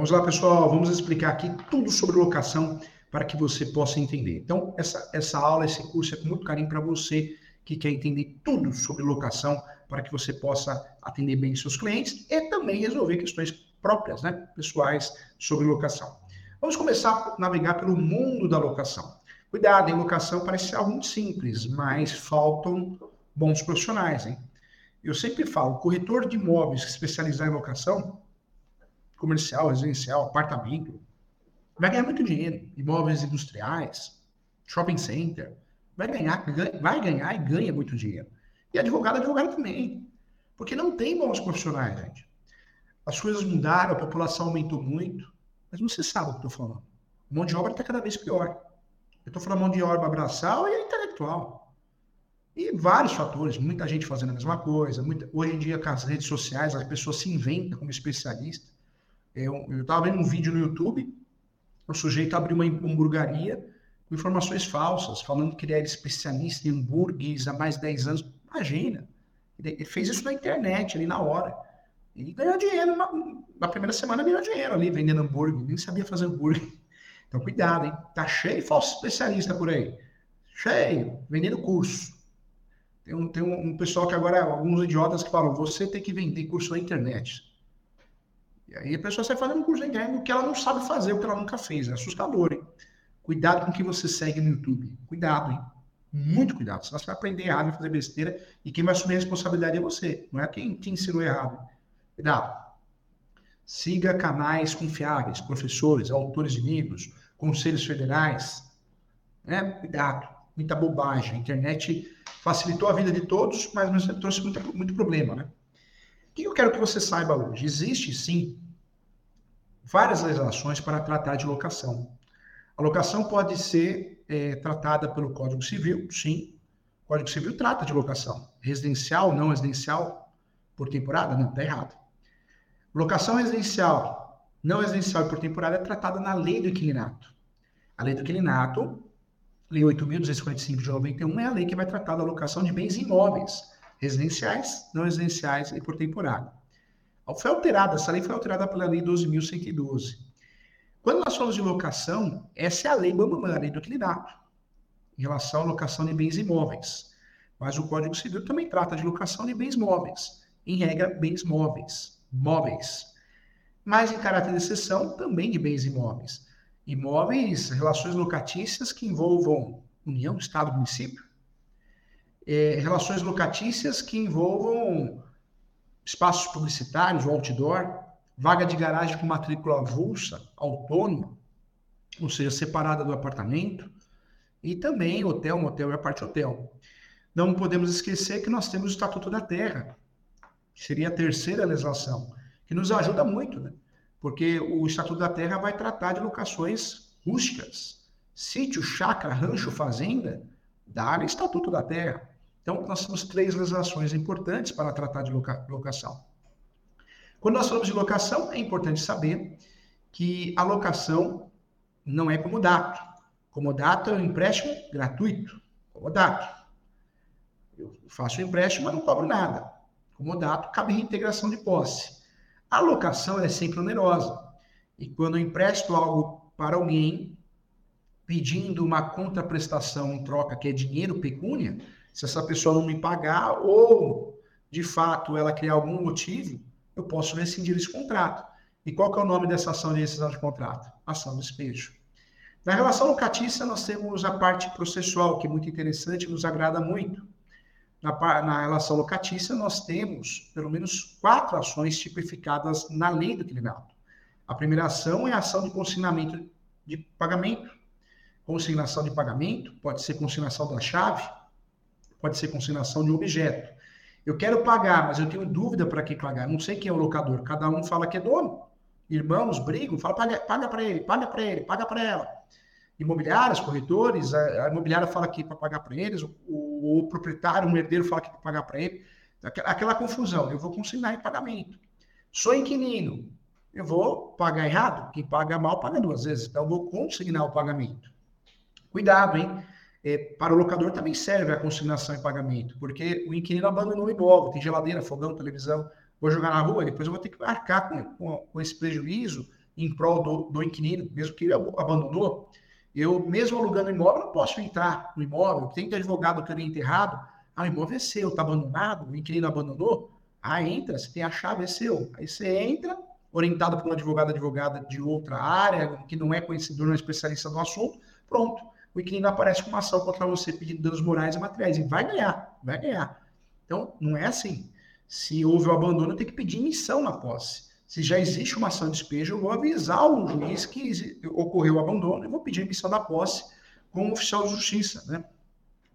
Vamos lá, pessoal, vamos explicar aqui tudo sobre locação para que você possa entender. Então, essa, essa aula, esse curso é com muito carinho para você que quer entender tudo sobre locação para que você possa atender bem seus clientes e também resolver questões próprias, né, pessoais sobre locação. Vamos começar a navegar pelo mundo da locação. Cuidado, em locação parece algo muito simples, mas faltam bons profissionais, hein? Eu sempre falo, corretor de imóveis que especializar em locação, comercial, residencial, apartamento, vai ganhar muito dinheiro. Imóveis industriais, shopping center, vai ganhar, vai ganhar e ganha muito dinheiro. E advogado, advogado também. Porque não tem bons profissionais, gente. As coisas mudaram, a população aumentou muito, mas não se sabe o que eu estou falando. Mão de obra está cada vez pior. Eu estou falando mão de obra braçal e intelectual. E vários fatores, muita gente fazendo a mesma coisa. Muita... Hoje em dia, com as redes sociais, as pessoas se inventam como especialista. Eu estava vendo um vídeo no YouTube, o sujeito abriu uma hamburgueria com informações falsas, falando que ele era especialista em hambúrgueres há mais de 10 anos. Imagina, ele fez isso na internet, ali na hora. E ganhou dinheiro, na, na primeira semana ganhou dinheiro ali, vendendo hambúrguer, nem sabia fazer hambúrguer. Então, cuidado, hein? Tá cheio de falso especialista por aí. Cheio, vendendo curso. Tem um, tem um, um pessoal que agora, alguns idiotas que falam, você tem que vender curso na internet. E aí a pessoa sai fazendo curso na internet o que ela não sabe fazer, o que ela nunca fez. É assustador, hein? Cuidado com o que você segue no YouTube. Cuidado, hein? Muito cuidado. Senão você vai aprender errado, vai fazer besteira. E quem vai assumir a responsabilidade é você. Não é quem te ensinou errado. Cuidado. Siga canais confiáveis, professores, autores de livros, conselhos federais. Né? Cuidado. Muita bobagem. A internet facilitou a vida de todos, mas trouxe muito, muito problema, né? O que eu quero que você saiba hoje? Existe, sim, várias legislações para tratar de locação. A locação pode ser é, tratada pelo Código Civil, sim. O Código Civil trata de locação. Residencial, não residencial, por temporada? Não, está errado. Locação residencial, não residencial e por temporada é tratada na Lei do Inquilinato. A Lei do Inquilinato, Lei 8.245 de 91, é a lei que vai tratar da locação de bens imóveis residenciais, não residenciais e por temporada. Foi alterada, essa lei foi alterada pela Lei 12.112. Quando nós falamos de locação, essa é a lei Bambam, a lei do inquilinato, em relação à locação de bens imóveis. Mas o Código Civil também trata de locação de bens móveis, em regra, bens móveis, móveis. Mas em caráter de exceção, também de bens imóveis. Imóveis, relações locatícias que envolvam união, Estado, município, é, relações locatícias que envolvam espaços publicitários, ou outdoor, vaga de garagem com matrícula avulsa, autônoma, ou seja, separada do apartamento, e também hotel, motel e aparte hotel. Não podemos esquecer que nós temos o Estatuto da Terra, que seria a terceira legislação, que nos ajuda muito, né? porque o Estatuto da Terra vai tratar de locações rústicas, sítio, chácara, rancho, fazenda, da área Estatuto da Terra. Então, nós temos três legislações importantes para tratar de loca locação. Quando nós falamos de locação, é importante saber que a locação não é comodato. Comodato é um empréstimo gratuito. Comodato. Eu faço o empréstimo, mas não cobro nada. Comodato, cabe reintegração de posse. A locação é sempre onerosa. E quando eu empresto algo para alguém, pedindo uma contraprestação em troca, que é dinheiro, pecúnia, se essa pessoa não me pagar ou, de fato, ela criar algum motivo, eu posso rescindir esse contrato. E qual que é o nome dessa ação de rescisão de contrato? Ação de despejo. Na relação locatícia, nós temos a parte processual, que é muito interessante, nos agrada muito. Na, na relação locatícia, nós temos pelo menos quatro ações tipificadas na lei do inquilinato. A primeira ação é a ação de consignamento de pagamento. Consignação de pagamento pode ser consignação da chave, pode ser consignação de um objeto. Eu quero pagar, mas eu tenho dúvida para que pagar. Não sei quem é o locador. Cada um fala que é dono. Irmãos brigam, fala paga, para ele, paga para ele, paga para ela. Imobiliárias, corretores, a, imobiliária fala que para pagar para eles, o, o, o, proprietário, o herdeiro fala que para pagar para ele. Aquela, aquela confusão. Eu vou consignar em pagamento. Sou inquilino. Eu vou pagar errado? Quem paga mal paga duas vezes. Então, eu vou consignar o pagamento. Cuidado, hein? É, para o locador também serve a consignação e pagamento, porque o inquilino abandonou o imóvel, tem geladeira, fogão, televisão, vou jogar na rua, depois eu vou ter que arcar com, com, com esse prejuízo em prol do, do inquilino, mesmo que ele abandonou, eu, mesmo alugando imóvel, não posso entrar no imóvel. Tem que advogado que eu enterrado. Ah, o imóvel é seu, está abandonado, o inquilino abandonou. Ah, entra, você tem a chave, é seu. Aí você entra, orientado por um advogado, advogada de outra área, que não é conhecedor, não é especialista no assunto, pronto. O inquilino aparece com uma ação contra você pedindo danos morais e materiais. E vai ganhar, vai ganhar. Então, não é assim. Se houve o abandono, tem que pedir missão na posse. Se já existe uma ação de despejo, eu vou avisar o juiz que ocorreu o abandono e vou pedir emissão da posse com o oficial de justiça, né?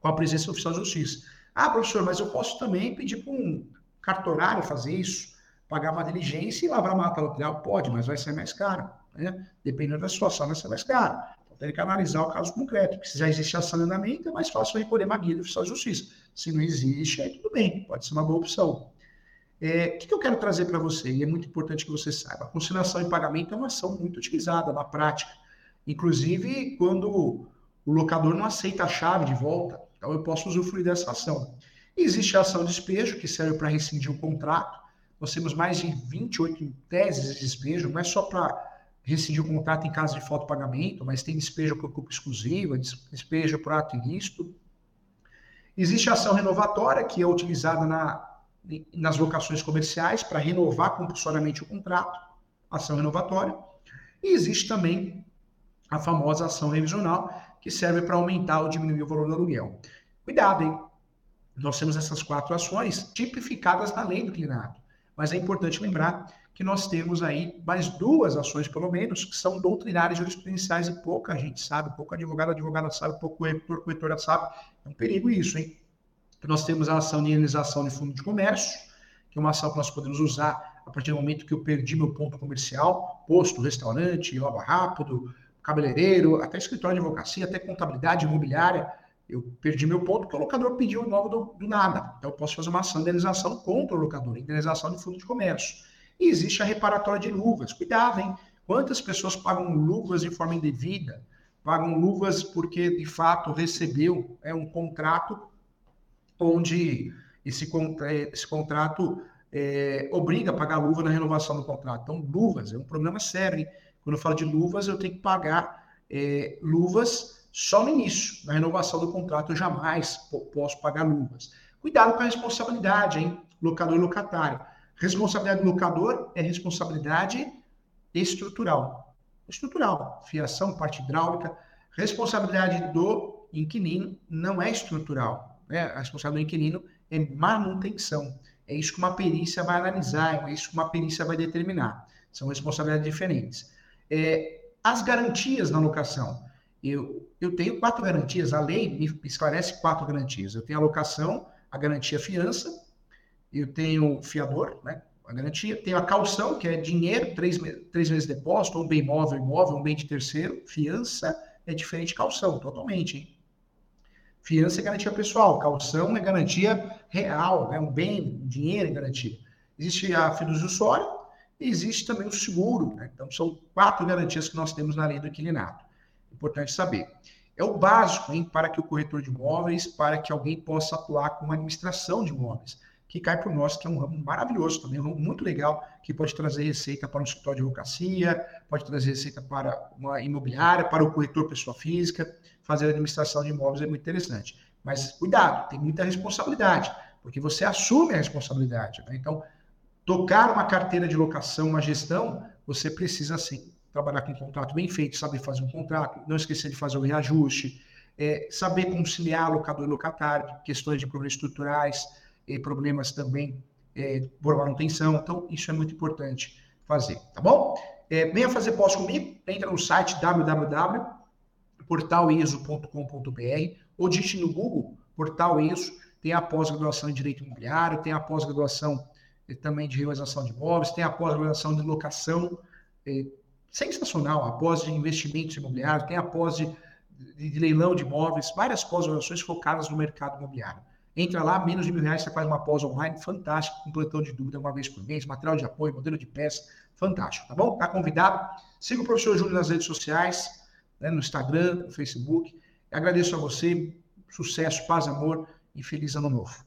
Com a presença do oficial de justiça. Ah, professor, mas eu posso também pedir para um cartorário fazer isso, pagar uma diligência e lavar a mata lateral? Pode, mas vai ser mais caro, né? Dependendo da situação, vai ser mais caro. Tem que analisar o caso concreto. Se já existe ação de andamento, é mais fácil recolher uma guia do oficial de justiça. Se não existe, aí tudo bem, pode ser uma boa opção. É, o que, que eu quero trazer para você? E é muito importante que você saiba. A conciliação e pagamento é uma ação muito utilizada na prática. Inclusive, quando o locador não aceita a chave de volta, então eu posso usufruir dessa ação. Existe a ação de despejo, que serve para rescindir o contrato. Nós temos mais de 28 teses de despejo, não é só para rescindir o contrato em caso de falta de pagamento, mas tem despejo por culpa exclusiva, despejo por ato ilícito. Existe a ação renovatória, que é utilizada na nas locações comerciais para renovar compulsoriamente o contrato, ação renovatória. E existe também a famosa ação revisional, que serve para aumentar ou diminuir o valor do aluguel. Cuidado, hein? Nós temos essas quatro ações tipificadas na lei do inclinado. Mas é importante lembrar que nós temos aí mais duas ações, pelo menos, que são doutrinárias jurisprudenciais e pouca gente sabe, pouco advogado, advogada sabe, pouco corretor, corretora sabe. É um perigo isso, hein? Nós temos a ação de indenização de fundo de comércio, que é uma ação que nós podemos usar a partir do momento que eu perdi meu ponto comercial, posto, restaurante, lava rápido, cabeleireiro, até escritório de advocacia, até contabilidade imobiliária. Eu perdi meu ponto porque o locador pediu o novo do, do, nada. Então eu posso fazer uma ação de indenização contra o locador, indenização de fundo de comércio. E existe a reparatória de luvas. Cuidado, hein? Quantas pessoas pagam luvas de forma indevida? Pagam luvas porque de fato recebeu é um contrato onde esse, esse contrato é, obriga a pagar luva na renovação do contrato. Então, luvas é um problema sério. Hein? Quando eu falo de luvas, eu tenho que pagar é, luvas só no início. Na renovação do contrato, eu jamais posso pagar luvas. Cuidado com a responsabilidade, hein? Locador e locatário. Responsabilidade do locador é responsabilidade estrutural. Estrutural. Fiação, parte hidráulica. Responsabilidade do inquilino não é estrutural né, a responsabilidade do inquilino é manutenção. É isso que uma perícia vai analisar, é isso que uma perícia vai determinar. São responsabilidades diferentes. É, as garantias na locação. Eu, eu tenho quatro garantias, a lei me esclarece quatro garantias. Eu tenho a locação, a garantia fiança, eu tenho fiador, né, a garantia, tenho a calção, que é dinheiro, três, três meses de depósito, ou bem móvel, imóvel, um bem de terceiro. Fiança é diferente de calção, totalmente. Hein? Fiança é garantia pessoal, calção é garantia real, né? um bem, um dinheiro é garantia. Existe a fiduciária e existe também o seguro. Né? Então, são quatro garantias que nós temos na lei do inquilinato. Importante saber. É o básico hein, para que o corretor de imóveis, para que alguém possa atuar com uma administração de imóveis, que cai para nós, que é um ramo maravilhoso também, um ramo muito legal, que pode trazer receita para um escritório de advocacia, pode trazer receita para uma imobiliária, para o corretor pessoa física fazer administração de imóveis é muito interessante. Mas cuidado, tem muita responsabilidade, porque você assume a responsabilidade. Né? Então, tocar uma carteira de locação, uma gestão, você precisa sim trabalhar com um contrato bem feito, saber fazer um contrato, não esquecer de fazer o reajuste, é, saber conciliar locador e locatário, questões de problemas estruturais, problemas também é, por manutenção. Então, isso é muito importante fazer, tá bom? É, venha fazer pós comigo, entra no site www portaleso.com.br ou digite no Google Portal ESO, tem a pós-graduação em Direito Imobiliário, tem a pós-graduação eh, também de realização de imóveis, tem a pós-graduação de locação, é, sensacional, a pós de investimentos imobiliários, tem a pós de, de, de leilão de imóveis, várias pós-graduações focadas no mercado imobiliário. Entra lá, menos de mil reais, você faz uma pós online, fantástico, com plantão de dúvida uma vez por mês, material de apoio, modelo de peça, fantástico, tá bom? Tá convidado. Siga o professor Júlio nas redes sociais, né, no Instagram, no Facebook. Agradeço a você, sucesso, paz, amor e feliz ano novo.